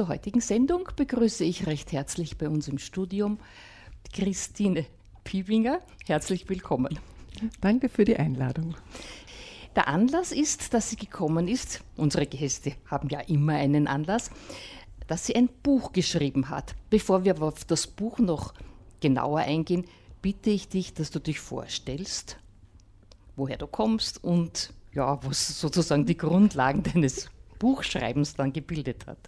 zur heutigen Sendung begrüße ich recht herzlich bei uns im Studium Christine Piebinger. Herzlich willkommen. Danke für die Einladung. Der Anlass ist, dass sie gekommen ist. Unsere Gäste haben ja immer einen Anlass, dass sie ein Buch geschrieben hat. Bevor wir auf das Buch noch genauer eingehen, bitte ich dich, dass du dich vorstellst, woher du kommst und ja, was sozusagen die Grundlagen deines Buchschreibens dann gebildet hat.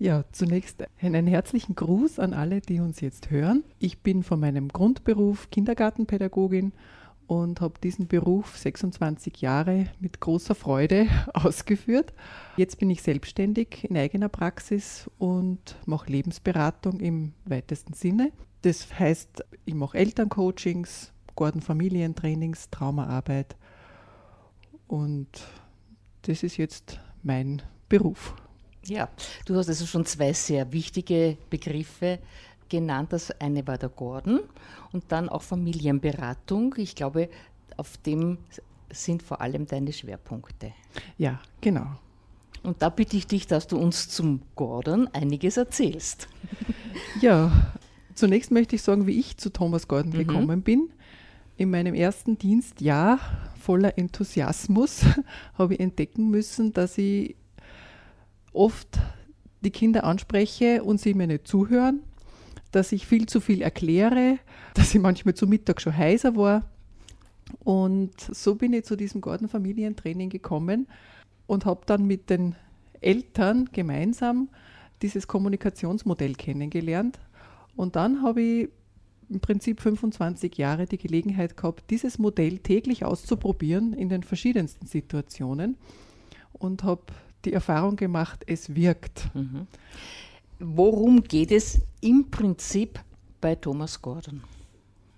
Ja, zunächst einen herzlichen Gruß an alle, die uns jetzt hören. Ich bin von meinem Grundberuf Kindergartenpädagogin und habe diesen Beruf 26 Jahre mit großer Freude ausgeführt. Jetzt bin ich selbstständig in eigener Praxis und mache Lebensberatung im weitesten Sinne. Das heißt, ich mache Elterncoachings, Gordon Familientrainings, Traumaarbeit und das ist jetzt mein Beruf. Ja, du hast also schon zwei sehr wichtige Begriffe genannt. Das eine war der Gordon und dann auch Familienberatung. Ich glaube, auf dem sind vor allem deine Schwerpunkte. Ja, genau. Und da bitte ich dich, dass du uns zum Gordon einiges erzählst. Ja, zunächst möchte ich sagen, wie ich zu Thomas Gordon mhm. gekommen bin. In meinem ersten Dienstjahr voller Enthusiasmus habe ich entdecken müssen, dass ich oft die Kinder anspreche und sie mir nicht zuhören, dass ich viel zu viel erkläre, dass ich manchmal zu Mittag schon heiser war. Und so bin ich zu diesem Gartenfamilientraining gekommen und habe dann mit den Eltern gemeinsam dieses Kommunikationsmodell kennengelernt. Und dann habe ich im Prinzip 25 Jahre die Gelegenheit gehabt, dieses Modell täglich auszuprobieren in den verschiedensten Situationen und habe die Erfahrung gemacht, es wirkt. Mhm. Worum geht es im Prinzip bei Thomas Gordon?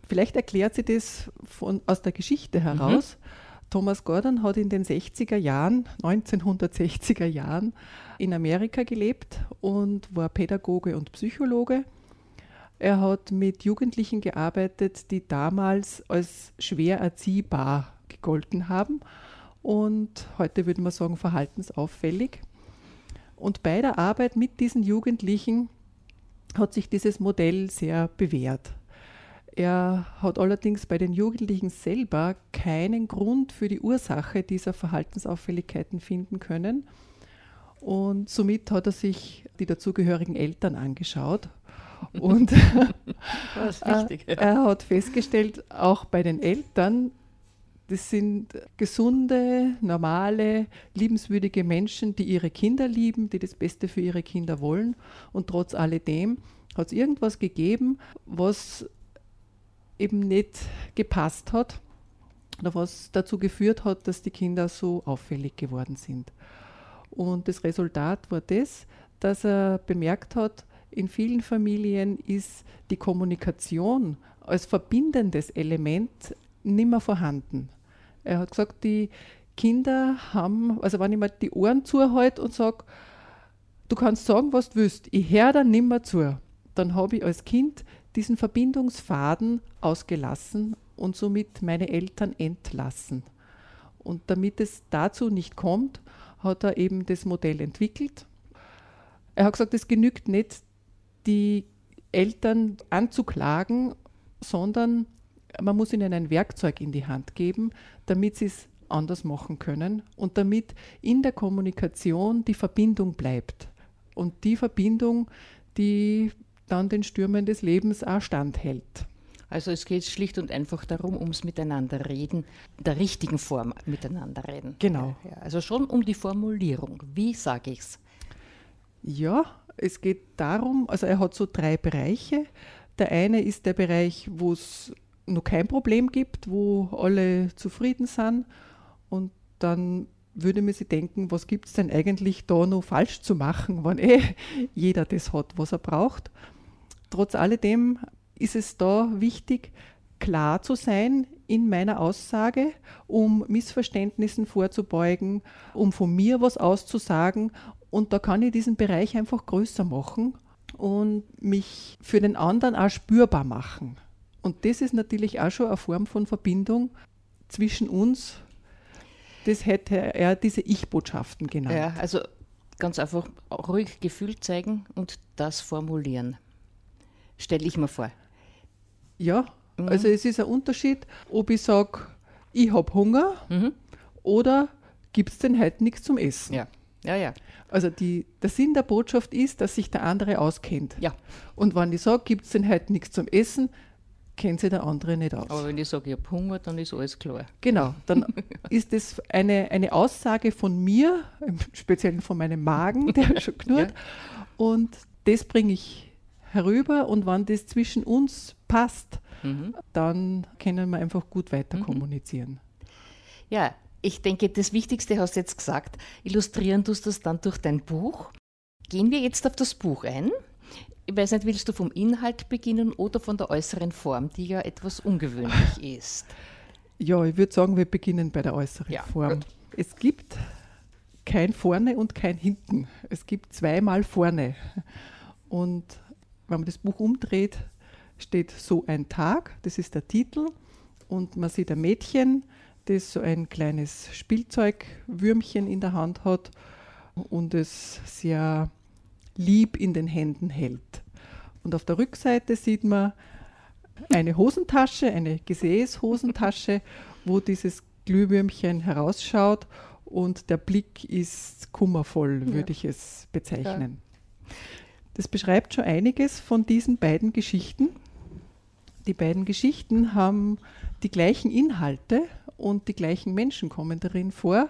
Vielleicht erklärt sie das von, aus der Geschichte heraus. Mhm. Thomas Gordon hat in den 60er Jahren, 1960er Jahren, in Amerika gelebt und war Pädagoge und Psychologe. Er hat mit Jugendlichen gearbeitet, die damals als schwer erziehbar gegolten haben und heute würde man sagen verhaltensauffällig. Und bei der Arbeit mit diesen Jugendlichen hat sich dieses Modell sehr bewährt. Er hat allerdings bei den Jugendlichen selber keinen Grund für die Ursache dieser Verhaltensauffälligkeiten finden können. Und somit hat er sich die dazugehörigen Eltern angeschaut. Und er hat festgestellt, auch bei den Eltern das sind gesunde, normale, liebenswürdige Menschen, die ihre Kinder lieben, die das Beste für ihre Kinder wollen. Und trotz alledem hat es irgendwas gegeben, was eben nicht gepasst hat oder was dazu geführt hat, dass die Kinder so auffällig geworden sind. Und das Resultat war das, dass er bemerkt hat, in vielen Familien ist die Kommunikation als verbindendes Element nimmer vorhanden. Er hat gesagt, die Kinder haben, also wenn ich mir die Ohren zuhalte und sage, du kannst sagen, was du willst, ich höre dann nimmer zu, dann habe ich als Kind diesen Verbindungsfaden ausgelassen und somit meine Eltern entlassen. Und damit es dazu nicht kommt, hat er eben das Modell entwickelt. Er hat gesagt, es genügt nicht, die Eltern anzuklagen, sondern man muss ihnen ein Werkzeug in die Hand geben, damit sie es anders machen können und damit in der Kommunikation die Verbindung bleibt. Und die Verbindung, die dann den Stürmen des Lebens auch standhält. Also es geht schlicht und einfach darum, ums Miteinander reden, der richtigen Form miteinander reden. Genau. Also schon um die Formulierung. Wie sage ich es? Ja, es geht darum, also er hat so drei Bereiche. Der eine ist der Bereich, wo es noch kein Problem gibt, wo alle zufrieden sind. Und dann würde man sich denken, was gibt es denn eigentlich da noch falsch zu machen, wenn eh jeder das hat, was er braucht. Trotz alledem ist es da wichtig, klar zu sein in meiner Aussage, um Missverständnissen vorzubeugen, um von mir was auszusagen. Und da kann ich diesen Bereich einfach größer machen und mich für den anderen auch spürbar machen. Und das ist natürlich auch schon eine Form von Verbindung zwischen uns. Das hätte er diese Ich-Botschaften genannt. Ja, also ganz einfach ruhig Gefühl zeigen und das formulieren. Stelle ich mir vor. Ja, mhm. also es ist ein Unterschied, ob ich sage, ich habe Hunger mhm. oder gibt es denn heute nichts zum Essen. Ja. Ja, ja. Also die, der Sinn der Botschaft ist, dass sich der andere auskennt. Ja. Und wenn ich sage, gibt es denn heute nichts zum Essen, kennt sich der andere nicht aus. Aber wenn ich sage, ich habe Hunger, dann ist alles klar. Genau, dann ist das eine, eine Aussage von mir, im Speziellen von meinem Magen, der schon knurrt. Ja. Und das bringe ich herüber und wenn das zwischen uns passt, mhm. dann können wir einfach gut weiter mhm. kommunizieren. Ja, ich denke, das Wichtigste hast du jetzt gesagt. Illustrieren tust du das dann durch dein Buch. Gehen wir jetzt auf das Buch ein. Ich weiß nicht, willst du vom Inhalt beginnen oder von der äußeren Form, die ja etwas ungewöhnlich ist? Ja, ich würde sagen, wir beginnen bei der äußeren ja, Form. Gut. Es gibt kein Vorne und kein Hinten. Es gibt zweimal Vorne. Und wenn man das Buch umdreht, steht so ein Tag, das ist der Titel. Und man sieht ein Mädchen, das so ein kleines Spielzeugwürmchen in der Hand hat und es sehr lieb in den Händen hält. Und auf der Rückseite sieht man eine Hosentasche, eine Gesäßhosentasche, wo dieses Glühwürmchen herausschaut und der Blick ist kummervoll, ja. würde ich es bezeichnen. Ja. Das beschreibt schon einiges von diesen beiden Geschichten. Die beiden Geschichten haben die gleichen Inhalte und die gleichen Menschen kommen darin vor.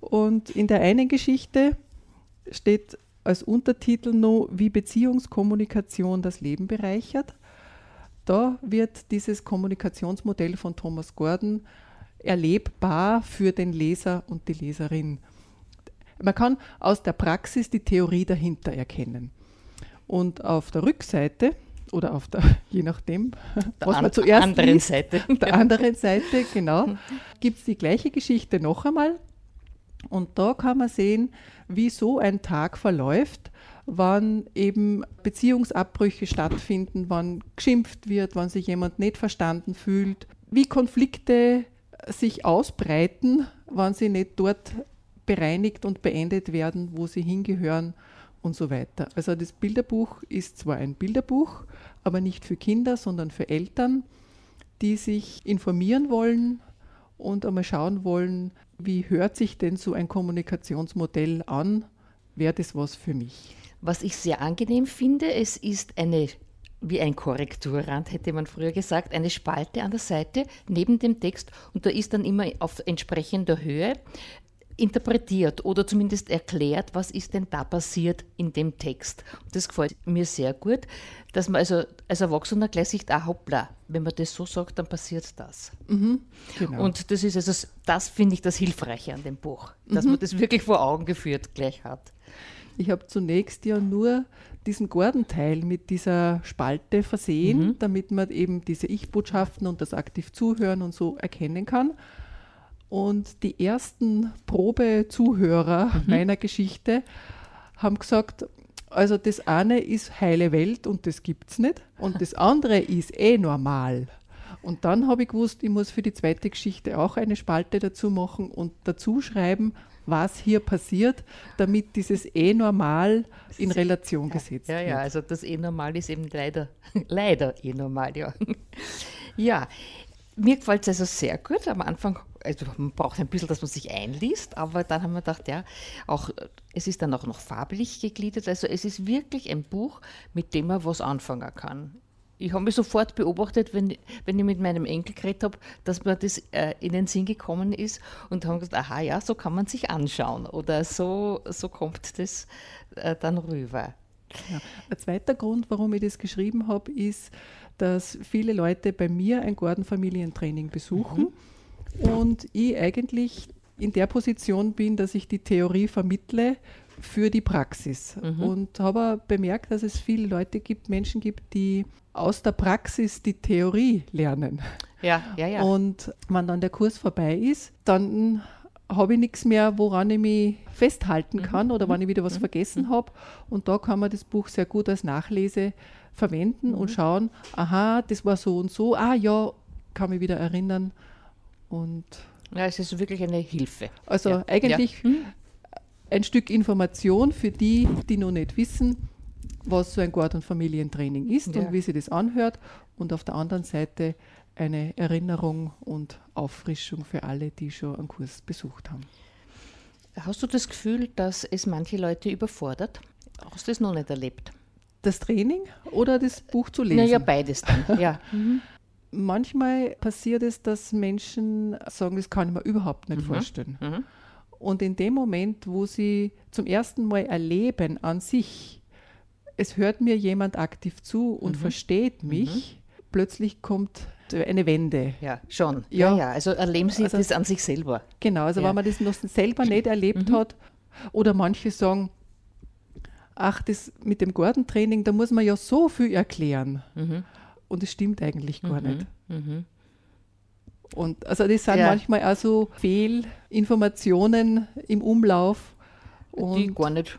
Und in der einen Geschichte steht als Untertitel noch, wie Beziehungskommunikation das Leben bereichert. Da wird dieses Kommunikationsmodell von Thomas Gordon erlebbar für den Leser und die Leserin. Man kann aus der Praxis die Theorie dahinter erkennen. Und auf der Rückseite oder auf der, je nachdem, der was man zuerst anderen liest, Seite. der anderen Seite, genau, gibt es die gleiche Geschichte noch einmal. Und da kann man sehen, wie so ein Tag verläuft, wann eben Beziehungsabbrüche stattfinden, wann geschimpft wird, wann sich jemand nicht verstanden fühlt, wie Konflikte sich ausbreiten, wann sie nicht dort bereinigt und beendet werden, wo sie hingehören und so weiter. Also das Bilderbuch ist zwar ein Bilderbuch, aber nicht für Kinder, sondern für Eltern, die sich informieren wollen und einmal schauen wollen, wie hört sich denn so ein Kommunikationsmodell an? Wäre das was für mich? Was ich sehr angenehm finde, es ist eine wie ein Korrekturrand, hätte man früher gesagt, eine Spalte an der Seite neben dem Text und da ist dann immer auf entsprechender Höhe interpretiert oder zumindest erklärt, was ist denn da passiert in dem Text. Und das gefällt mir sehr gut, dass man also als Erwachsener gleich sieht, ah hoppla, wenn man das so sagt, dann passiert das. Mhm, genau. Und das ist also, das finde ich das Hilfreiche an dem Buch, dass mhm. man das wirklich vor Augen geführt gleich hat. Ich habe zunächst ja nur diesen Gordon-Teil mit dieser Spalte versehen, mhm. damit man eben diese Ich-Botschaften und das aktiv Zuhören und so erkennen kann. Und die ersten Probezuhörer mhm. meiner Geschichte haben gesagt, also das eine ist heile Welt und das gibt es nicht. Und das andere ist eh normal. Und dann habe ich gewusst, ich muss für die zweite Geschichte auch eine Spalte dazu machen und dazu schreiben, was hier passiert, damit dieses eh normal in Relation gesetzt ja, wird. Ja, also das eh normal ist eben leider, leider eh normal, ja. Ja, mir gefällt es also sehr gut. Am Anfang, also man braucht ein bisschen, dass man sich einliest, aber dann haben wir gedacht, ja, auch, es ist dann auch noch farblich gegliedert. Also es ist wirklich ein Buch, mit dem man was anfangen kann. Ich habe mich sofort beobachtet, wenn, wenn ich mit meinem Enkel geredet habe, dass mir das äh, in den Sinn gekommen ist und haben gesagt, aha, ja, so kann man sich anschauen oder so, so kommt das äh, dann rüber. Ja. Ein zweiter Grund, warum ich das geschrieben habe, ist, dass viele Leute bei mir ein Gordon-Familientraining besuchen mhm. Und ich eigentlich in der Position bin, dass ich die Theorie vermittle für die Praxis. Mhm. Und habe bemerkt, dass es viele Leute gibt, Menschen gibt, die aus der Praxis die Theorie lernen. Ja, ja, ja. Und wenn dann der Kurs vorbei ist, dann habe ich nichts mehr, woran ich mich festhalten mhm. kann oder mhm. wenn ich wieder was mhm. vergessen habe. Und da kann man das Buch sehr gut als Nachlese verwenden mhm. und schauen, aha, das war so und so, ah ja, kann mich wieder erinnern. Und ja, es ist wirklich eine Hilfe. Also ja. eigentlich ja. Hm? ein Stück Information für die, die noch nicht wissen, was so ein Gott- und Familientraining ist Ja. und wie sich das anhört. Und auf der anderen Seite eine Erinnerung und Auffrischung für alle, die schon einen Kurs besucht haben. Hast du das Gefühl, dass es manche Leute überfordert? Hast du das noch nicht erlebt? Das Training oder das Buch zu lesen? Naja, beides dann. ja. Manchmal passiert es, dass Menschen sagen, das kann ich mir überhaupt nicht Mhm. vorstellen. Mhm. Und in dem Moment, wo sie zum ersten Mal erleben an sich, es hört mir jemand aktiv zu und Mhm. versteht mich, plötzlich kommt eine Wende. ja, schon. Ja. Ja, ja. Also erleben Sie Also- das an sich selber. Genau, also Ja. wenn man das noch selber nicht erlebt Mhm. hat, oder manche sagen, ach, das mit dem Gartentraining, da muss man ja so viel erklären. Mhm. Und es stimmt eigentlich gar nicht. Mhm. Und also das sind Ja. manchmal auch so Fehlinformationen im Umlauf. Die gar nicht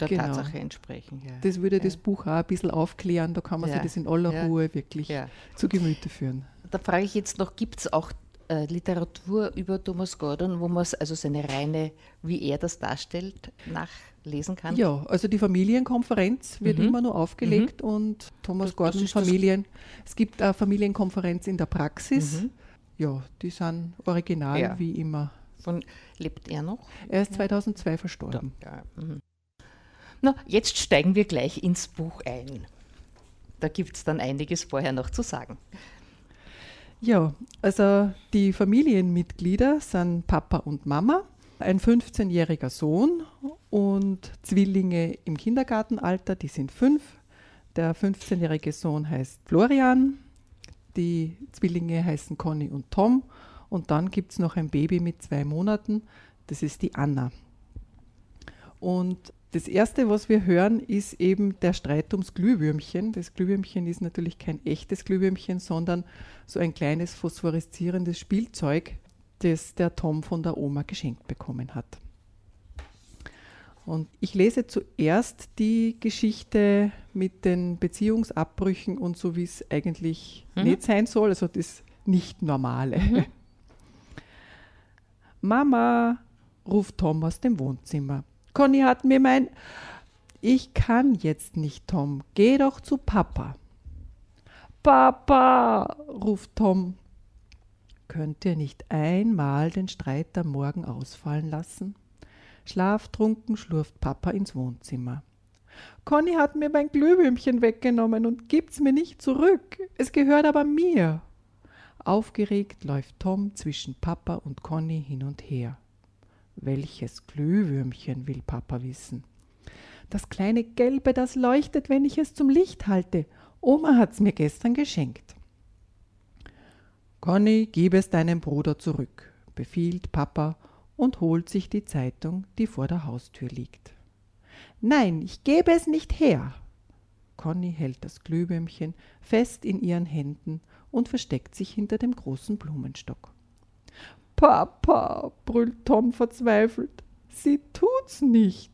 der Genau. Tatsache entsprechen. Ja. das würde Ja. das Buch auch ein bisschen aufklären, da kann man Ja. sich das in aller Ja. Ruhe wirklich Ja. zu Gemüte führen. Da frage ich jetzt noch, gibt es auch äh, Literatur über Thomas Gordon, wo man also seine reine, wie er das darstellt, nachlesen kann? Ja, also die Familienkonferenz wird Mhm. immer nur aufgelegt und Thomas Das- Gordon das- Familien. Es gibt eine Familienkonferenz in der Praxis. Mhm. Ja, die sind original Ja. wie immer. Von, lebt er noch? Er ist 2002 verstorben. Ja. Mhm. Na, jetzt steigen wir gleich ins Buch ein. Da gibt es dann einiges vorher noch zu sagen. Ja, also die Familienmitglieder sind Papa und Mama, ein 15-jähriger Sohn und Zwillinge im Kindergartenalter, die sind fünf. Der 15-jährige Sohn heißt Florian, die Zwillinge heißen Conny und Tom und dann gibt es noch ein Baby mit zwei Monaten, das ist die Anna. Und das Erste, was wir hören, ist eben der Streit ums Glühwürmchen. Das Glühwürmchen ist natürlich kein echtes Glühwürmchen, sondern so ein kleines phosphoreszierendes Spielzeug, das der Tom von der Oma geschenkt bekommen hat. Und ich lese zuerst die Geschichte mit den Beziehungsabbrüchen und so, wie es eigentlich Mhm. nicht sein soll, also das Nicht-Normale. Mama, ruft Tom aus dem Wohnzimmer. Conny hat mir mein... Ich kann jetzt nicht, Tom. Geh doch zu Papa. Papa, ruft Tom. Könnt ihr nicht einmal den Streit am Morgen ausfallen lassen? Schlaftrunken schlurft Papa ins Wohnzimmer. Conny hat mir mein Glühwürmchen weggenommen und gibt's mir nicht zurück. Es gehört aber mir. Aufgeregt läuft Tom zwischen Papa und Conny hin und her. Welches Glühwürmchen will Papa wissen? Das kleine Gelbe, das leuchtet, wenn ich es zum Licht halte. Oma hat's mir gestern geschenkt. Conny, gib es deinem Bruder zurück, befiehlt Papa und holt sich die Zeitung, die vor der Haustür liegt. Nein, ich gebe es nicht her. Conny hält das Glühwürmchen fest in ihren Händen und versteckt sich hinter dem großen Blumenstock. Papa, brüllt Tom verzweifelt, sie tut's nicht.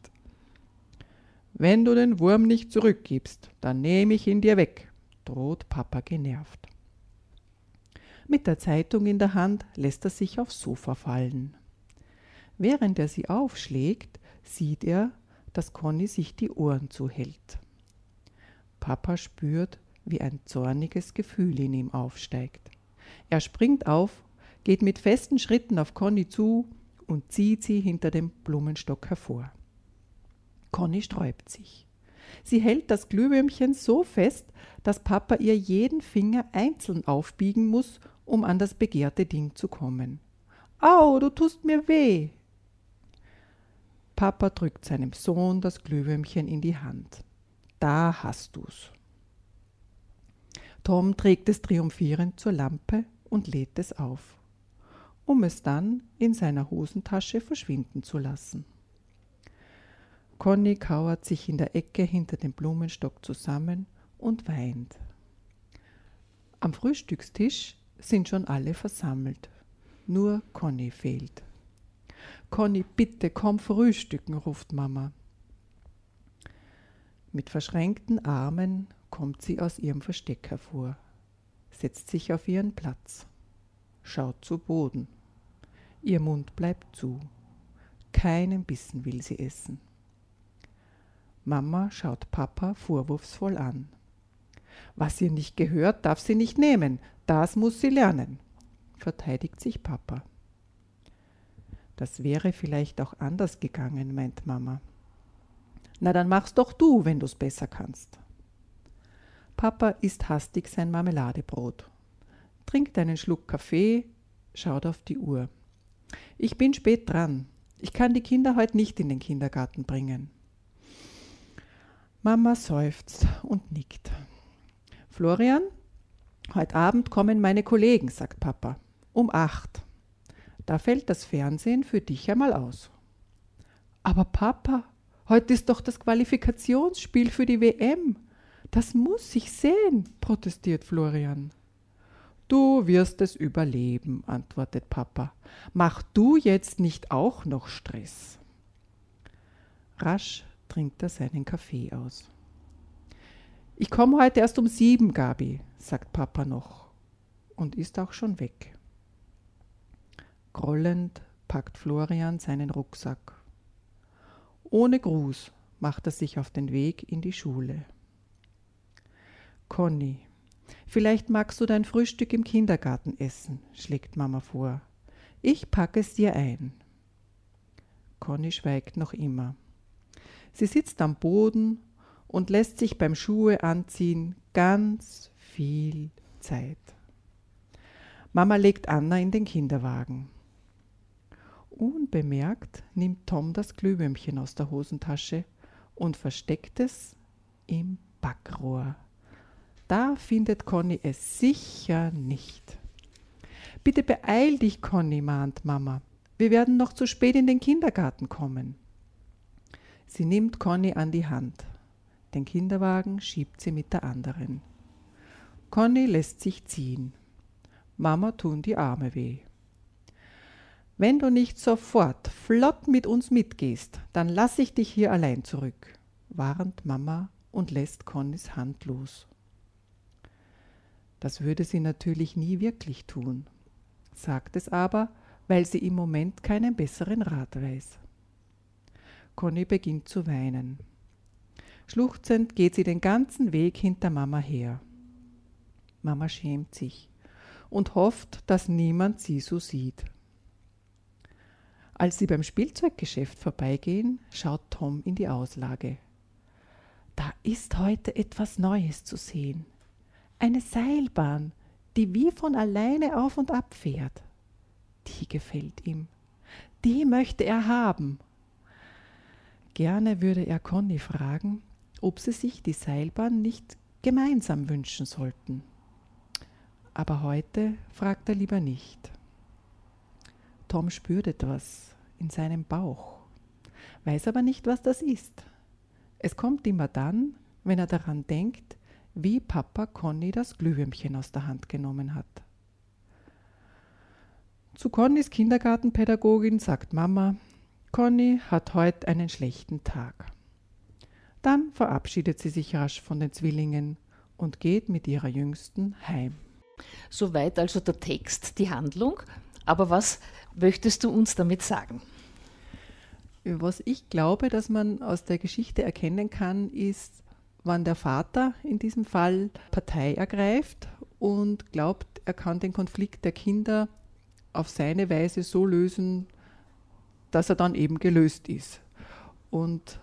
Wenn du den Wurm nicht zurückgibst, dann nehme ich ihn dir weg, droht Papa genervt. Mit der Zeitung in der Hand lässt er sich aufs Sofa fallen. Während er sie aufschlägt, sieht er, dass Conny sich die Ohren zuhält. Papa spürt, wie ein zorniges Gefühl in ihm aufsteigt. Er springt auf, geht mit festen Schritten auf Conny zu und zieht sie hinter dem Blumenstock hervor. Conny sträubt sich. Sie hält das Glühwürmchen so fest, dass Papa ihr jeden Finger einzeln aufbiegen muss, um an das begehrte Ding zu kommen. Au, du tust mir weh. Papa drückt seinem Sohn das Glühwürmchen in die Hand. Da hast du's. Tom trägt es triumphierend zur Lampe und lädt es auf, um es dann in seiner Hosentasche verschwinden zu lassen. Conny kauert sich in der Ecke hinter dem Blumenstock zusammen und weint. Am Frühstückstisch sind schon alle versammelt. Nur Conny fehlt. Conny, bitte komm frühstücken, ruft Mama. Mit verschränkten Armen kommt sie aus ihrem Versteck hervor, setzt sich auf ihren Platz, schaut zu Boden. Ihr Mund bleibt zu. keinen Bissen will sie essen. Mama schaut Papa vorwurfsvoll an. Was ihr nicht gehört, darf sie nicht nehmen, das muss sie lernen, verteidigt sich Papa. Das wäre vielleicht auch anders gegangen, meint Mama. Na dann mach's doch du, wenn du's besser kannst. Papa isst hastig sein Marmeladebrot, trinkt einen Schluck Kaffee, schaut auf die Uhr. Ich bin spät dran. Ich kann die Kinder heute nicht in den Kindergarten bringen. Mama seufzt und nickt. Florian, heute Abend kommen meine Kollegen, sagt Papa. Um acht. Da fällt das Fernsehen für dich einmal aus. Aber Papa, heute ist doch das Qualifikationsspiel für die WM. Das muss ich sehen, protestiert Florian. Du wirst es überleben, antwortet Papa. Mach du jetzt nicht auch noch Stress. Rasch trinkt er seinen Kaffee aus. Ich komme heute erst um sieben, Gabi, sagt Papa noch und ist auch schon weg. Grollend packt Florian seinen Rucksack. Ohne Gruß macht er sich auf den Weg in die Schule. Conny, vielleicht magst du dein Frühstück im Kindergarten essen, schlägt Mama vor. Ich packe es dir ein. Conny schweigt noch immer. Sie sitzt am Boden und lässt sich beim Schuhe anziehen ganz viel Zeit. Mama legt Anna in den Kinderwagen. Unbemerkt nimmt Tom das Glühwürmchen aus der Hosentasche und versteckt es im Backrohr. Da findet Conny es sicher nicht. Bitte beeil dich, Conny, mahnt Mama. Wir werden noch zu spät in den Kindergarten kommen. Sie nimmt Conny an die Hand. Den Kinderwagen schiebt sie mit der anderen. Conny lässt sich ziehen. Mama tun die Arme weh. Wenn du nicht sofort flott mit uns mitgehst, dann lass ich dich hier allein zurück, warnt Mama und lässt Connys Hand los. Das würde sie natürlich nie wirklich tun, sagt es aber, weil sie im Moment keinen besseren Rat weiß. Conny beginnt zu weinen. Schluchzend geht sie den ganzen Weg hinter Mama her. Mama schämt sich und hofft, dass niemand sie so sieht. Als sie beim Spielzeuggeschäft vorbeigehen, schaut Tom in die Auslage. Da ist heute etwas Neues zu sehen. Eine Seilbahn, die wie von alleine auf und ab fährt. Die gefällt ihm. Die möchte er haben. Gerne würde er Conny fragen, ob sie sich die Seilbahn nicht gemeinsam wünschen sollten. Aber heute fragt er lieber nicht. Tom spürt etwas in seinem Bauch, weiß aber nicht, was das ist. Es kommt immer dann, wenn er daran denkt, wie Papa Conny das Glühwürmchen aus der Hand genommen hat. Zu Connys Kindergartenpädagogin sagt Mama, Conny hat heute einen schlechten Tag. Dann verabschiedet sie sich rasch von den Zwillingen und geht mit ihrer Jüngsten heim. Soweit also der Text, die Handlung. Aber was möchtest du uns damit sagen? Was ich glaube, dass man aus der Geschichte erkennen kann, ist, wann der Vater in diesem Fall Partei ergreift und glaubt, er kann den Konflikt der Kinder auf seine Weise so lösen, dass er dann eben gelöst ist. Und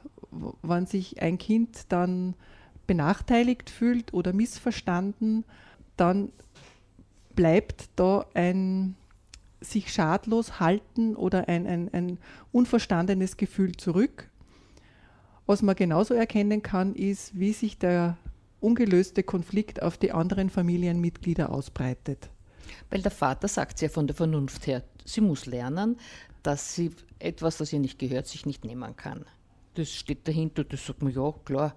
wenn sich ein Kind dann benachteiligt fühlt oder missverstanden, dann bleibt da ein sich schadlos halten oder ein, ein, ein unverstandenes Gefühl zurück. Was man genauso erkennen kann, ist, wie sich der ungelöste Konflikt auf die anderen Familienmitglieder ausbreitet. Weil der Vater sagt ja von der Vernunft her, sie muss lernen, dass sie etwas, das ihr nicht gehört, sich nicht nehmen kann. Das steht dahinter, das sagt man, ja, klar,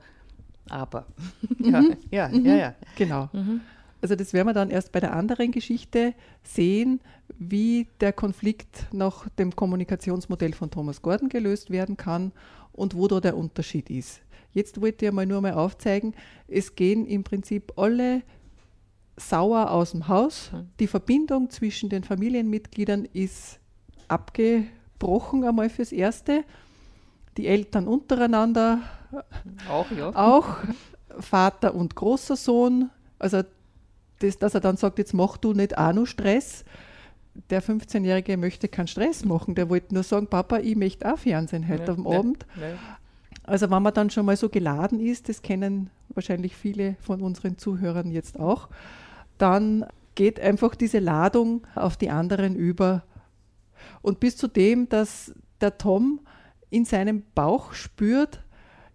aber. ja, ja, ja, ja, genau. Mhm. Also das werden wir dann erst bei der anderen Geschichte sehen, wie der Konflikt nach dem Kommunikationsmodell von Thomas Gordon gelöst werden kann und wo da der Unterschied ist. Jetzt wollte ich mal nur mal aufzeigen, es gehen im Prinzip alle sauer aus dem Haus. Mhm. Die Verbindung zwischen den Familienmitgliedern ist abgebrochen gebrochen einmal fürs Erste. Die Eltern untereinander auch, ja. Auch Vater und großer Sohn. Also, das, dass er dann sagt, jetzt mach du nicht auch noch Stress. Der 15-Jährige möchte keinen Stress machen. Der wollte nur sagen, Papa, ich möchte auch Fernsehen heute ja, am Abend. Ja, ja. Also wenn man dann schon mal so geladen ist, das kennen wahrscheinlich viele von unseren Zuhörern jetzt auch, dann geht einfach diese Ladung auf die anderen über. Und bis zu dem, dass der Tom in seinem Bauch spürt,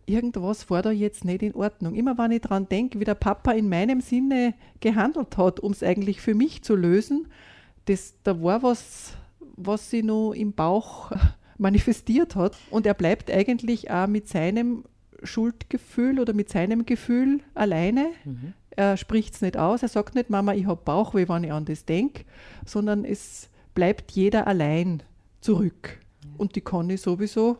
irgendwas war da jetzt nicht in Ordnung. Immer wenn ich daran denke, wie der Papa in meinem Sinne gehandelt hat, um es eigentlich für mich zu lösen, das, da war was, was sie noch im Bauch manifestiert hat. Und er bleibt eigentlich auch mit seinem Schuldgefühl oder mit seinem Gefühl alleine. Mhm. Er spricht es nicht aus, er sagt nicht, Mama, ich habe Bauchweh, wenn ich an das denke, sondern es bleibt jeder allein zurück. Mhm. Und die Conny sowieso.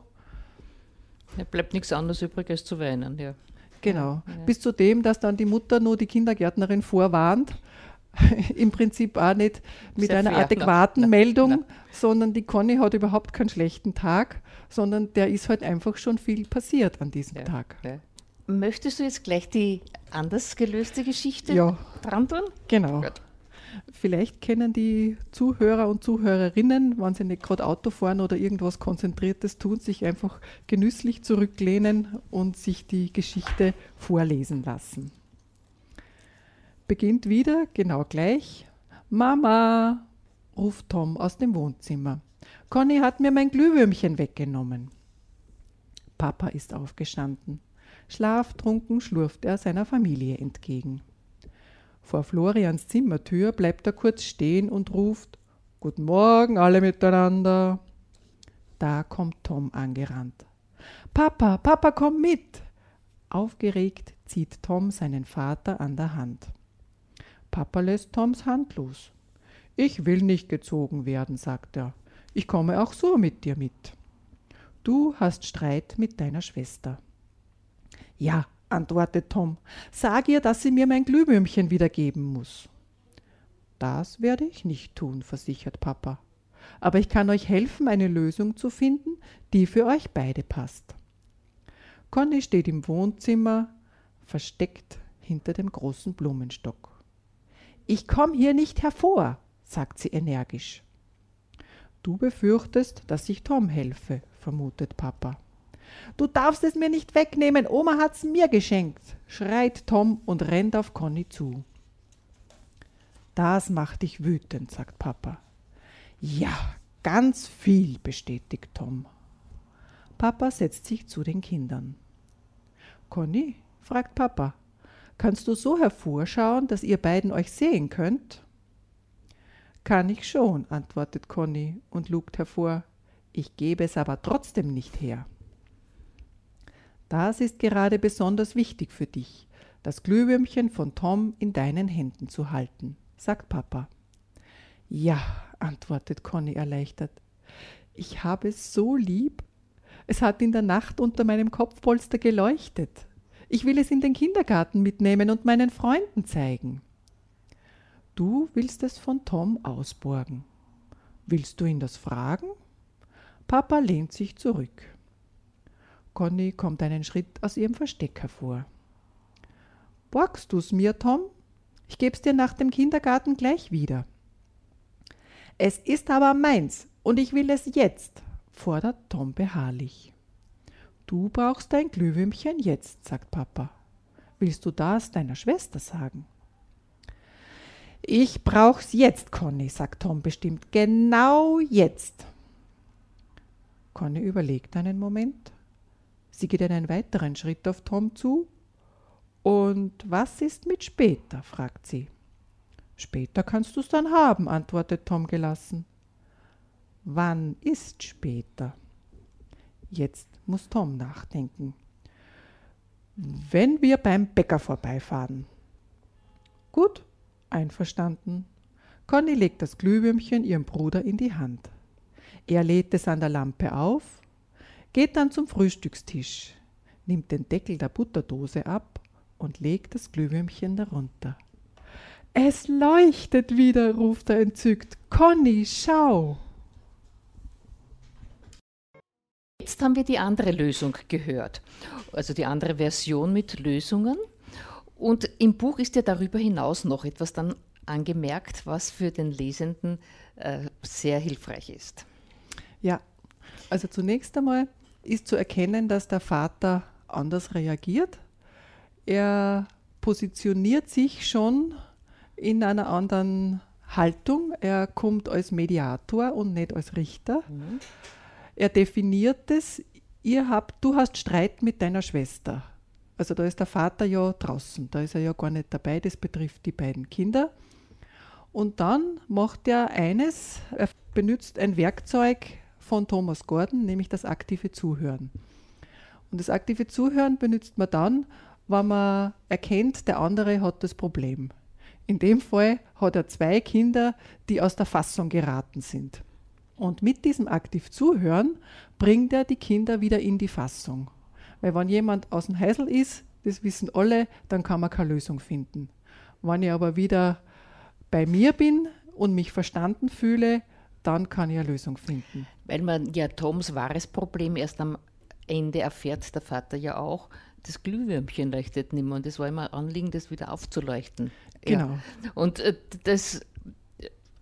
Es bleibt nichts anderes übrig, als zu weinen, ja. Genau. Ja. Bis zu dem, dass dann die Mutter nur die Kindergärtnerin vorwarnt, im Prinzip auch nicht mit Sehr einer fair, adäquaten na, Meldung, na. sondern die Conny hat überhaupt keinen schlechten Tag, sondern der ist halt einfach schon viel passiert an diesem ja, Tag. Ja. Möchtest du jetzt gleich die anders gelöste Geschichte ja. dran tun? Genau. Gut. Vielleicht kennen die Zuhörer und Zuhörerinnen, wenn sie nicht gerade Auto fahren oder irgendwas Konzentriertes tun, sich einfach genüsslich zurücklehnen und sich die Geschichte vorlesen lassen beginnt wieder genau gleich. Mama, ruft Tom aus dem Wohnzimmer. Conny hat mir mein Glühwürmchen weggenommen. Papa ist aufgestanden. Schlaftrunken schlurft er seiner Familie entgegen. Vor Florians Zimmertür bleibt er kurz stehen und ruft Guten Morgen alle miteinander. Da kommt Tom angerannt. Papa, Papa, komm mit. Aufgeregt zieht Tom seinen Vater an der Hand. Papa lässt Toms Hand los. Ich will nicht gezogen werden, sagt er. Ich komme auch so mit dir mit. Du hast Streit mit deiner Schwester. Ja, antwortet Tom, sag ihr, dass sie mir mein Glühwürmchen wiedergeben muss. Das werde ich nicht tun, versichert Papa. Aber ich kann euch helfen, eine Lösung zu finden, die für euch beide passt. Conny steht im Wohnzimmer, versteckt hinter dem großen Blumenstock. Ich komme hier nicht hervor, sagt sie energisch. Du befürchtest, dass ich Tom helfe, vermutet Papa. Du darfst es mir nicht wegnehmen, Oma hat's mir geschenkt, schreit Tom und rennt auf Conny zu. Das macht dich wütend, sagt Papa. Ja, ganz viel, bestätigt Tom. Papa setzt sich zu den Kindern. Conny, fragt Papa, Kannst du so hervorschauen, dass ihr beiden euch sehen könnt? Kann ich schon, antwortet Conny und lugt hervor. Ich gebe es aber trotzdem nicht her. Das ist gerade besonders wichtig für dich, das Glühwürmchen von Tom in deinen Händen zu halten, sagt Papa. Ja, antwortet Conny erleichtert. Ich habe es so lieb. Es hat in der Nacht unter meinem Kopfpolster geleuchtet. Ich will es in den Kindergarten mitnehmen und meinen Freunden zeigen. Du willst es von Tom ausborgen. Willst du ihn das fragen? Papa lehnt sich zurück. Conny kommt einen Schritt aus ihrem Versteck hervor. Borgst du's mir, Tom? Ich geb's dir nach dem Kindergarten gleich wieder. Es ist aber meins und ich will es jetzt, fordert Tom beharrlich. Du brauchst dein Glühwürmchen jetzt, sagt Papa. Willst du das deiner Schwester sagen? Ich brauch's jetzt, Conny, sagt Tom bestimmt. Genau jetzt. Conny überlegt einen Moment. Sie geht einen weiteren Schritt auf Tom zu. Und was ist mit später? fragt sie. Später kannst du's dann haben, antwortet Tom gelassen. Wann ist später? Jetzt muss Tom nachdenken. Wenn wir beim Bäcker vorbeifahren. Gut, einverstanden. Conny legt das Glühwürmchen ihrem Bruder in die Hand. Er lädt es an der Lampe auf, geht dann zum Frühstückstisch, nimmt den Deckel der Butterdose ab und legt das Glühwürmchen darunter. Es leuchtet wieder, ruft er entzückt. Conny, schau! jetzt haben wir die andere Lösung gehört, also die andere Version mit Lösungen. Und im Buch ist ja darüber hinaus noch etwas dann angemerkt, was für den Lesenden äh, sehr hilfreich ist. Ja, also zunächst einmal ist zu erkennen, dass der Vater anders reagiert. Er positioniert sich schon in einer anderen Haltung. Er kommt als Mediator und nicht als Richter. Mhm. Er definiert es, ihr habt, du hast Streit mit deiner Schwester. Also da ist der Vater ja draußen, da ist er ja gar nicht dabei, das betrifft die beiden Kinder. Und dann macht er eines, er benutzt ein Werkzeug von Thomas Gordon, nämlich das aktive Zuhören. Und das aktive Zuhören benutzt man dann, wenn man erkennt, der andere hat das Problem. In dem Fall hat er zwei Kinder, die aus der Fassung geraten sind. Und mit diesem aktiv Zuhören bringt er die Kinder wieder in die Fassung. Weil wenn jemand aus dem Heisel ist, das wissen alle, dann kann man keine Lösung finden. Wenn ich aber wieder bei mir bin und mich verstanden fühle, dann kann ich eine Lösung finden. Weil man ja Toms wahres Problem erst am Ende erfährt, der Vater ja auch, das Glühwürmchen leuchtet nicht mehr. Und das war immer ein Anliegen, das wieder aufzuleuchten. Genau. Ja. Und äh, das,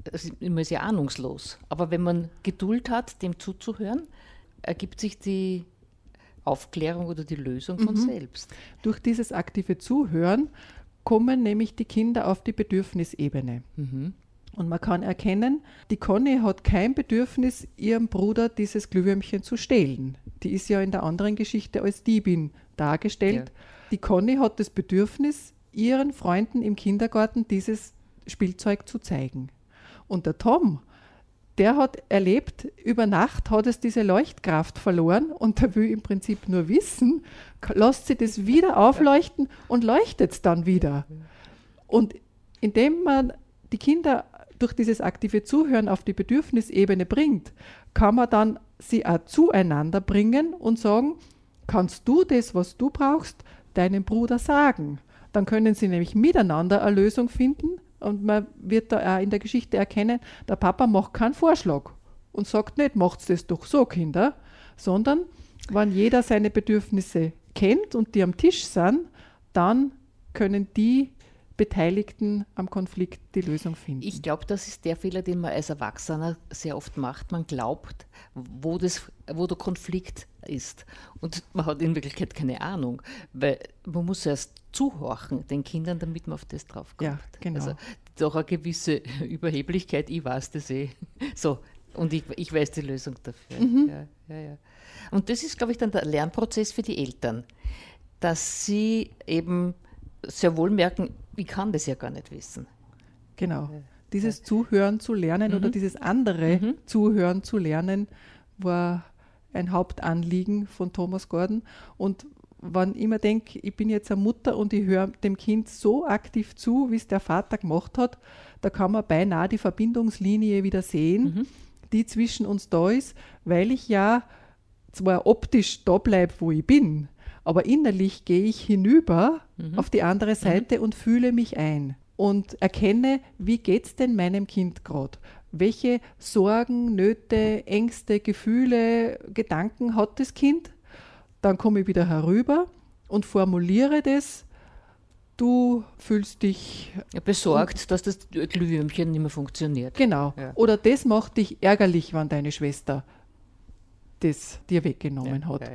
das ist immer sehr ahnungslos. Aber wenn man Geduld hat, dem zuzuhören, ergibt sich die Aufklärung oder die Lösung von mhm. selbst. Durch dieses aktive Zuhören kommen nämlich die Kinder auf die Bedürfnisebene. Mhm. Und man kann erkennen, die Conny hat kein Bedürfnis, ihrem Bruder dieses Glühwürmchen zu stehlen. Die ist ja in der anderen Geschichte als Diebin dargestellt. Ja. Die Conny hat das Bedürfnis, ihren Freunden im Kindergarten dieses Spielzeug zu zeigen. Und der Tom, der hat erlebt, über Nacht hat es diese Leuchtkraft verloren und der will im Prinzip nur wissen, lässt sie das wieder aufleuchten und leuchtet es dann wieder. Und indem man die Kinder durch dieses aktive Zuhören auf die Bedürfnisebene bringt, kann man dann sie auch zueinander bringen und sagen, kannst du das, was du brauchst, deinem Bruder sagen. Dann können sie nämlich miteinander eine Lösung finden und man wird da auch in der Geschichte erkennen, der Papa macht keinen Vorschlag und sagt nicht, macht's das doch so, Kinder, sondern wenn jeder seine Bedürfnisse kennt und die am Tisch sind, dann können die Beteiligten am Konflikt die Lösung finden. Ich glaube, das ist der Fehler, den man als Erwachsener sehr oft macht. Man glaubt, wo, das, wo der Konflikt ist. Und man hat in Wirklichkeit keine Ahnung, weil man muss erst zuhorchen den Kindern, damit man auf das draufkommt. Ja, genau. Also doch eine gewisse Überheblichkeit, ich weiß das eh. So, und ich, ich weiß die Lösung dafür. Mhm. Ja, ja, ja. Und das ist, glaube ich, dann der Lernprozess für die Eltern, dass sie eben sehr wohl merken, ich kann das ja gar nicht wissen. Genau. Dieses Zuhören zu lernen mhm. oder dieses andere mhm. Zuhören zu lernen, war ein Hauptanliegen von Thomas Gordon. Und wenn ich mir denke, ich bin jetzt eine Mutter und ich höre dem Kind so aktiv zu, wie es der Vater gemacht hat, da kann man beinahe die Verbindungslinie wieder sehen, mhm. die zwischen uns da ist, weil ich ja zwar optisch da bleibe, wo ich bin, aber innerlich gehe ich hinüber mhm. auf die andere mhm. Seite mhm. und fühle mich ein und erkenne, wie geht es denn meinem Kind gerade? Welche Sorgen, Nöte, Ängste, Gefühle, Gedanken hat das Kind? Dann komme ich wieder herüber und formuliere das. Du fühlst dich ja, besorgt, dass das Glühwürmchen nicht mehr funktioniert. Genau. Ja. Oder das macht dich ärgerlich, wenn deine Schwester das dir weggenommen ja, hat.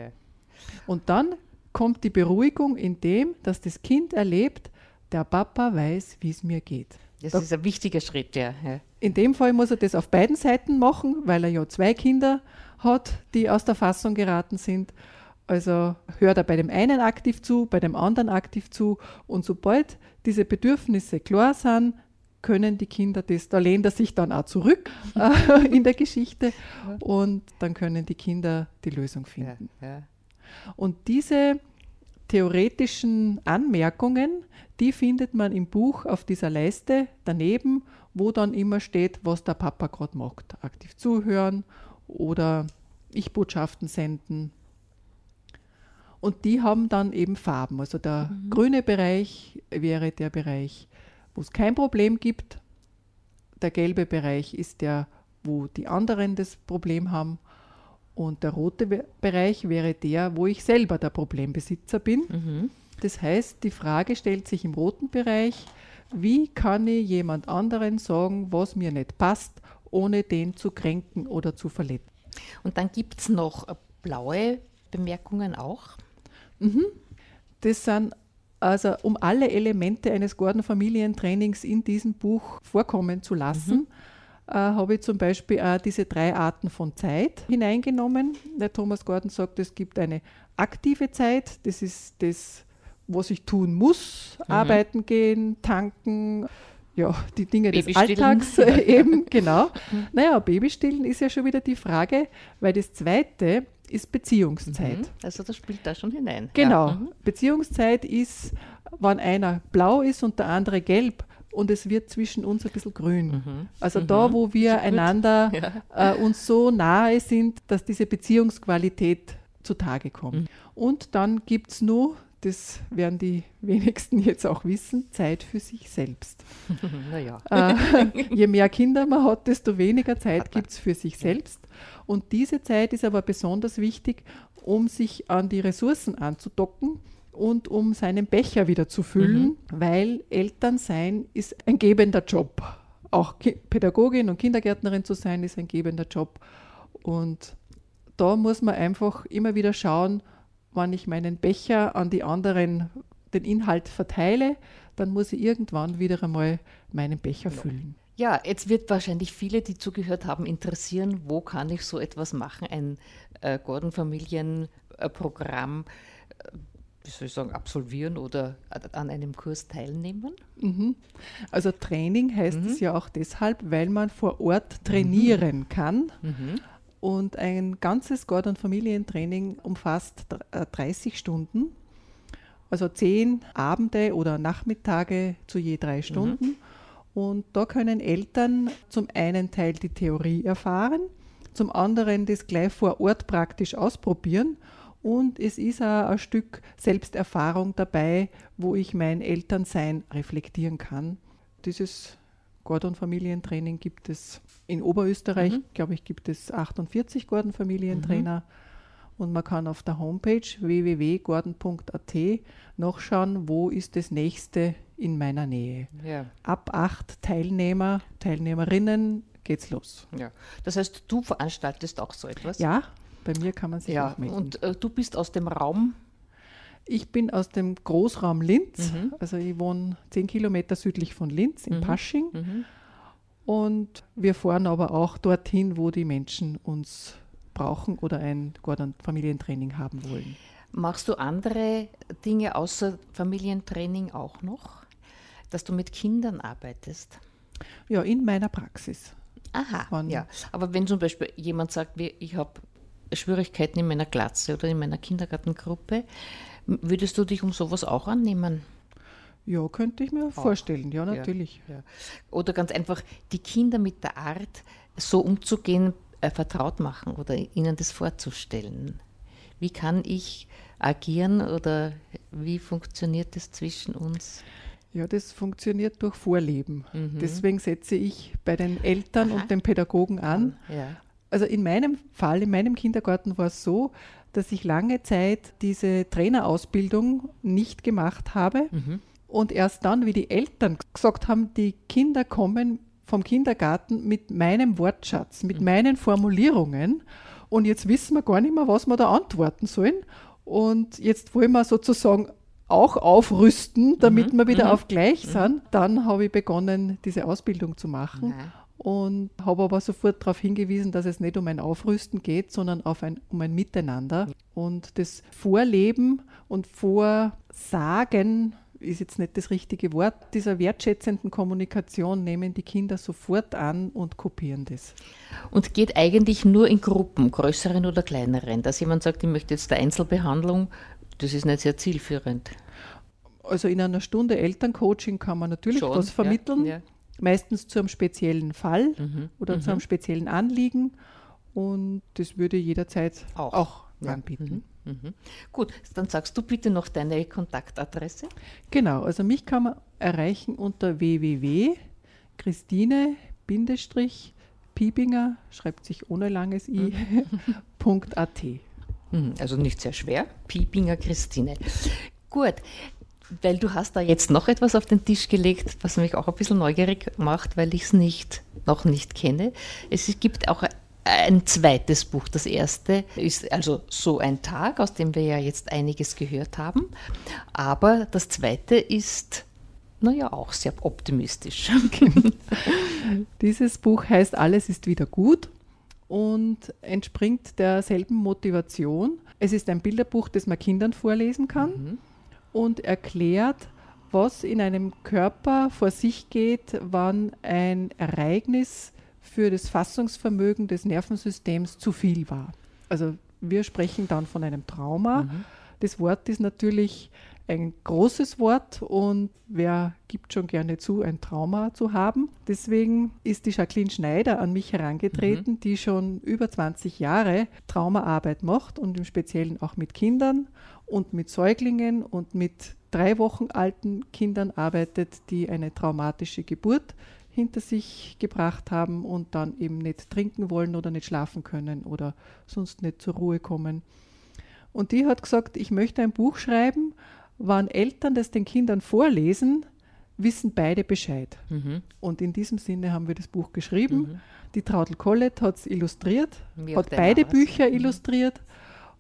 Und dann kommt die Beruhigung in dem, dass das Kind erlebt, der Papa weiß, wie es mir geht. Das da, ist ein wichtiger Schritt, ja. In dem Fall muss er das auf beiden Seiten machen, weil er ja zwei Kinder hat, die aus der Fassung geraten sind. Also hört er bei dem einen aktiv zu, bei dem anderen aktiv zu. Und sobald diese Bedürfnisse klar sind, können die Kinder das, da lehnt er sich dann auch zurück äh, in der Geschichte und dann können die Kinder die Lösung finden. Ja, ja. Und diese theoretischen Anmerkungen, die findet man im Buch auf dieser Leiste daneben, wo dann immer steht, was der Papa gerade macht. Aktiv zuhören oder Ich-Botschaften senden. Und die haben dann eben Farben. Also der mhm. grüne Bereich wäre der Bereich, wo es kein Problem gibt. Der gelbe Bereich ist der, wo die anderen das Problem haben. Und der rote Bereich wäre der, wo ich selber der Problembesitzer bin. Mhm. Das heißt, die Frage stellt sich im roten Bereich, wie kann ich jemand anderen sagen, was mir nicht passt, ohne den zu kränken oder zu verletzen. Und dann gibt es noch blaue Bemerkungen auch. Das sind also, um alle Elemente eines Gordon-Familientrainings in diesem Buch vorkommen zu lassen, äh, habe ich zum Beispiel auch diese drei Arten von Zeit hineingenommen. Der Thomas Gordon sagt, es gibt eine aktive Zeit, das ist das, was ich tun muss, arbeiten gehen, tanken, ja, die Dinge des. Alltags eben, genau. Naja, Babystillen ist ja schon wieder die Frage, weil das zweite ist Beziehungszeit. Mhm. Also das spielt da schon hinein. Genau. Ja. Mhm. Beziehungszeit ist, wenn einer blau ist und der andere gelb und es wird zwischen uns ein bisschen grün. Also da, wo wir einander äh, uns so nahe sind, dass diese Beziehungsqualität zutage kommt. Und dann gibt es nur, das werden die wenigsten jetzt auch wissen, Zeit für sich selbst. Naja. Äh, je mehr Kinder man hat, desto weniger Zeit gibt es für sich selbst. Und diese Zeit ist aber besonders wichtig, um sich an die Ressourcen anzudocken und um seinen Becher wieder zu füllen, weil Elternsein ist ein gebender Job. Auch Ki Pädagogin und Kindergärtnerin zu sein, ist ein gebender Job. Und da muss man einfach immer wieder schauen, wann ich meinen Becher an die anderen den Inhalt verteile, dann muss ich irgendwann wieder einmal meinen Becher füllen. Ja, jetzt wird wahrscheinlich viele, die zugehört haben, interessieren, wo kann ich so etwas machen, ein äh, Gordon-Familien-Programm, äh, wie soll ich sagen, absolvieren oder an einem Kurs teilnehmen? Mhm. Also Training heißt es ja auch deshalb, weil man vor Ort trainieren kann. Und ein ganzes Gordon-Familientraining umfasst dr- äh, 30 Stunden, also 10 Abende oder Nachmittage zu je drei Stunden. Und da können Eltern zum einen Teil die Theorie erfahren, zum anderen das gleich vor Ort praktisch ausprobieren. Und es ist auch ein Stück Selbsterfahrung dabei, wo ich mein Elternsein reflektieren kann. Dieses Gordon-Familientraining gibt es in Oberösterreich, glaube ich, gibt es 48 Gordon-Familientrainer. Und man kann auf der Homepage www.gordon.at nachschauen, wo ist das nächste in meiner Nähe. Ja. Ab acht Teilnehmer, Teilnehmerinnen geht's los. ja. Das heißt, du veranstaltest auch so etwas? Ja, bei mir kann man sich Ja, auch melden. und äh, du bist aus dem Raum. Ich bin aus dem Großraum Linz, Mhm. also ich wohne zehn Kilometer südlich von Linz, in Pasching. Mhm. Und wir fahren aber auch dorthin, wo die Menschen uns brauchen oder ein Gordon-Familientraining haben wollen. Machst du andere Dinge außer Familientraining auch noch? Dass du mit Kindern arbeitest? Ja, in meiner Praxis. Aha, Wann- ja. Aber wenn zum Beispiel jemand sagt, ich habe Schwierigkeiten in meiner Klasse oder in meiner Kindergartengruppe, würdest du dich um sowas auch annehmen? Ja, könnte ich mir vorstellen, ja, natürlich. Ja. Oder ganz einfach die Kinder mit der Art, so umzugehen, äh, vertraut machen oder ihnen das vorzustellen. Wie kann ich agieren oder wie funktioniert das zwischen uns? Ja, das funktioniert durch Vorleben. Deswegen setze ich bei den Eltern und den Pädagogen an. Ja. Also in meinem Fall, in meinem Kindergarten war es so, dass ich lange Zeit diese Trainerausbildung nicht gemacht habe. Und erst dann, wie die Eltern gesagt haben, die Kinder kommen vom Kindergarten mit meinem Wortschatz, mit meinen Formulierungen. Und jetzt wissen wir gar nicht mehr, was wir da antworten sollen. Und jetzt wollen wir sozusagen auch aufrüsten, damit wir wieder auf gleich sind. Dann habe ich begonnen, diese Ausbildung zu machen Ja. Und habe aber sofort darauf hingewiesen, dass es nicht um ein Aufrüsten geht, sondern ein, um ein Miteinander. Und das Vorleben und Vorsagen ist jetzt nicht das richtige Wort. Dieser wertschätzenden Kommunikation nehmen die Kinder sofort an und kopieren das. Und geht eigentlich nur in Gruppen, größeren oder kleineren, dass jemand sagt, ich möchte jetzt der Einzelbehandlung, das ist nicht sehr zielführend. Also in einer Stunde Elterncoaching kann man natürlich Schon, was ja, vermitteln, ja. Meistens zu einem speziellen Fall Mhm, oder zu einem speziellen Anliegen. Und das würde jederzeit Auch. auch, Ja. anbieten. Mhm. Gut, dann sagst du bitte noch deine Kontaktadresse. Genau, also mich kann man erreichen unter Piebinger, schreibt sich ohne langes i, mhm. .at. Mhm, also nicht sehr schwer. Piebinger Christine. Gut, weil du hast da jetzt noch etwas auf den Tisch gelegt, was mich auch ein bisschen neugierig macht, weil ich es nicht, noch nicht kenne. Es gibt auch ein zweites Buch. Das erste ist also so ein Tag, aus dem wir ja jetzt einiges gehört haben. Aber das zweite ist, naja, auch sehr optimistisch. Dieses Buch heißt Alles ist wieder gut und entspringt derselben Motivation. Es ist ein Bilderbuch, das man Kindern vorlesen kann mhm. Und erklärt, was in einem Körper vor sich geht, wann ein Ereignis für das Fassungsvermögen des Nervensystems zu viel war. Also wir sprechen dann von einem Trauma. Mhm. Das Wort ist natürlich ein großes Wort und wer gibt schon gerne zu, ein Trauma zu haben. Deswegen ist die Jacqueline Schneider an mich herangetreten, mhm. die schon über 20 Jahre Traumaarbeit macht und im Speziellen auch mit Kindern und mit Säuglingen und mit drei Wochen alten Kindern arbeitet, die eine traumatische Geburt hinter sich gebracht haben und dann eben nicht trinken wollen oder nicht schlafen können oder sonst nicht zur Ruhe kommen. Und die hat gesagt, ich möchte ein Buch schreiben, wann Eltern das den Kindern vorlesen, wissen beide Bescheid. Mhm. Und in diesem Sinne haben wir das Buch geschrieben. Mhm. Die Traudel Collett hat es illustriert, Wie hat beide Bücher mhm. illustriert.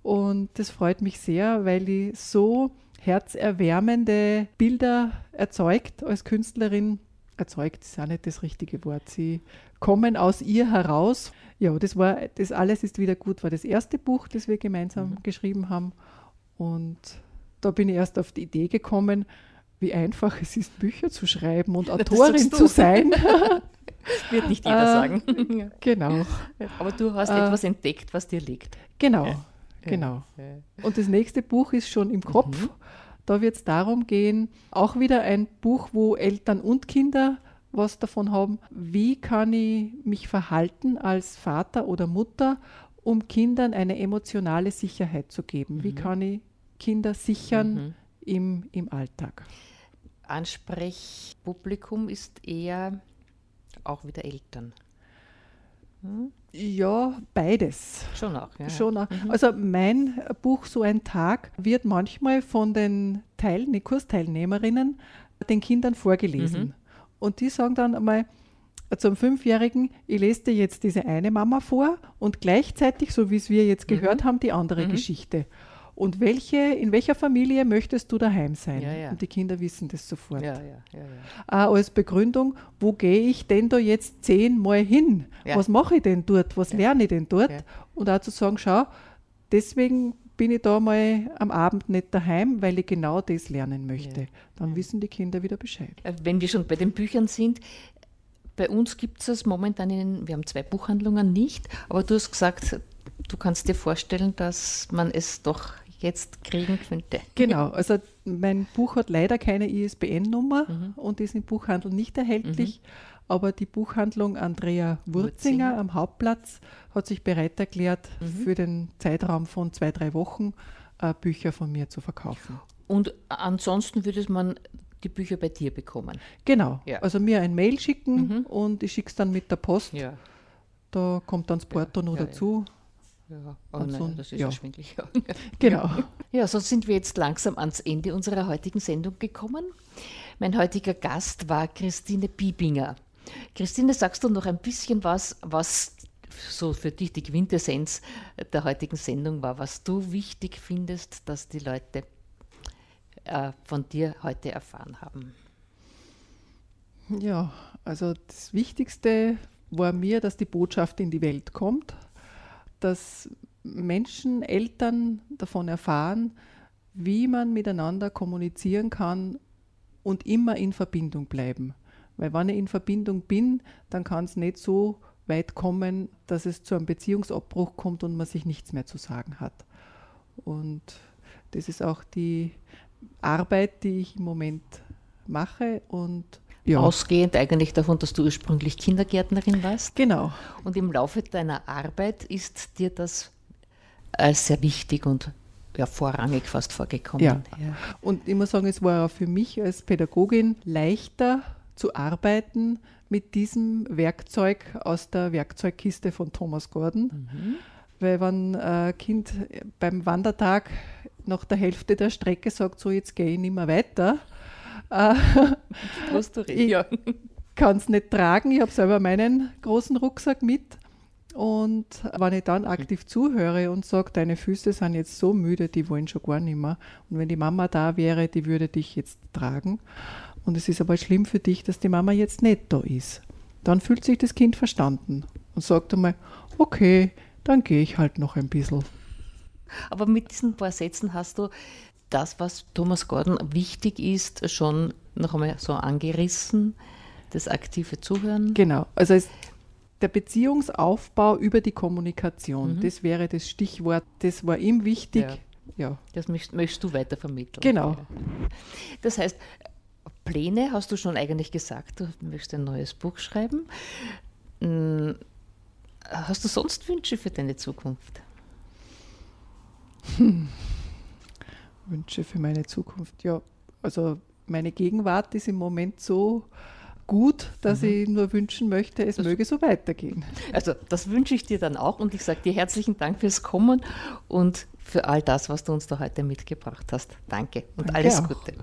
Und das freut mich sehr, weil die so herzerwärmende Bilder erzeugt als Künstlerin, erzeugt ist auch nicht das richtige Wort. Sie kommen aus ihr heraus. Ja, das war, das alles ist wieder gut, war das erste Buch, das wir gemeinsam mhm. geschrieben haben. Und da bin ich erst auf die Idee gekommen, wie einfach es ist, Bücher zu schreiben und Autorin zu sein. das wird nicht jeder äh, sagen. Genau. Aber du hast äh, etwas entdeckt, was dir liegt. Genau, genau. Und das nächste Buch ist schon im Kopf. Mhm. Da wird es darum gehen, auch wieder ein Buch, wo Eltern und Kinder was davon haben, wie kann ich mich verhalten als Vater oder Mutter, um Kindern eine emotionale Sicherheit zu geben. Mhm. Wie kann ich Kinder sichern mhm. im, im Alltag? Ansprechpublikum ist eher auch wieder Eltern. Ja, beides. Schon auch, ja. Schon auch. Mhm. Also mein Buch So ein Tag wird manchmal von den Teil Kursteilnehmerinnen den Kindern vorgelesen. Mhm. Und die sagen dann einmal zum Fünfjährigen, ich lese dir jetzt diese eine Mama vor und gleichzeitig, so wie es wir jetzt gehört mhm. haben, die andere mhm. Geschichte und welche, in welcher Familie möchtest du daheim sein? Ja, ja. Und die Kinder wissen das sofort. Ja, äh, als Begründung, wo gehe ich denn da jetzt zehnmal hin? Was mache ich denn dort? Was lerne ich denn dort? Und auch zu sagen, schau, deswegen bin ich da mal am Abend nicht daheim, weil ich genau das lernen möchte. Dann wissen die Kinder wieder Bescheid. Äh, wenn wir schon bei den Büchern sind, bei uns gibt es momentan in, wir haben zwei Buchhandlungen nicht, aber du hast gesagt, du kannst dir vorstellen, dass man es doch jetzt kriegen könnte. Genau, also mein Buch hat leider keine ISBN-Nummer mhm. und ist im Buchhandel nicht erhältlich. Mhm. Aber die Buchhandlung Andrea Wurzinger, Wurzinger, am Hauptplatz hat sich bereit erklärt, mhm. für den Zeitraum von zwei, drei Wochen äh, Bücher von mir zu verkaufen. Und ansonsten würde man die Bücher bei dir bekommen? Genau. Ja. Also mir ein Mail schicken mhm. und ich schicke es dann mit der Post. Ja. Da kommt dann das Porto ja, noch dazu. Ja, aber nein, so, das ist ja. erschwinglich. genau. Ja, so sind wir jetzt langsam ans Ende unserer heutigen Sendung gekommen. Mein heutiger Gast war Christine Biebinger. Christine, sagst du noch ein bisschen was, was so für dich die Quintessenz der heutigen Sendung war, was du wichtig findest, dass die Leute äh, von dir heute erfahren haben? Ja, also das Wichtigste war mir, dass die Botschaft in die Welt kommt, dass Menschen, Eltern davon erfahren, wie man miteinander kommunizieren kann und immer in Verbindung bleiben. Weil wenn ich in Verbindung bin, dann kann es nicht so weit kommen, dass es zu einem Beziehungsabbruch kommt und man sich nichts mehr zu sagen hat. Und das ist auch die Arbeit, die ich im Moment mache und ja. Ausgehend eigentlich davon, dass du ursprünglich Kindergärtnerin warst. Genau. Und im Laufe deiner Arbeit ist dir das als sehr wichtig und ja, vorrangig fast vorgekommen. Ja. ja. Und ich muss sagen, es war auch für mich als Pädagogin leichter zu arbeiten, mit diesem Werkzeug aus der Werkzeugkiste von Thomas Gordon. Mhm. Weil wenn ein Kind beim Wandertag nach der Hälfte der Strecke sagt, so jetzt gehe ich nicht mehr weiter, ich ja. kann es nicht tragen. Ich habe selber meinen großen Rucksack mit. Und wenn ich dann aktiv zuhöre und sage, deine Füße sind jetzt so müde, die wollen schon gar nicht mehr. Und wenn die Mama da wäre, die würde dich jetzt tragen. Und es ist aber schlimm für dich, dass die Mama jetzt nicht da ist. Dann fühlt sich das Kind verstanden und sagt einmal, okay, dann gehe ich halt noch ein bisschen. Aber mit diesen paar Sätzen hast du das, was Thomas Gordon wichtig ist, schon noch einmal so angerissen, das aktive Zuhören. Genau, also es, der Beziehungsaufbau über die Kommunikation, mhm. das wäre das Stichwort, das war ihm wichtig. Ja. ja. Das möchtest, du weiter vermitteln. Genau. Das heißt, Pläne hast du schon eigentlich gesagt, du möchtest ein neues Buch schreiben. Hm, hast du sonst Wünsche für deine Zukunft? Hm. Wünsche für meine Zukunft. Ja, also meine Gegenwart ist im Moment so gut, dass mhm. ich nur wünschen möchte, es das möge so weitergehen. Also das wünsche ich dir dann auch und ich sage dir herzlichen Dank fürs Kommen und für all das, was du uns da heute mitgebracht hast. Danke und Danke alles auch. Gute.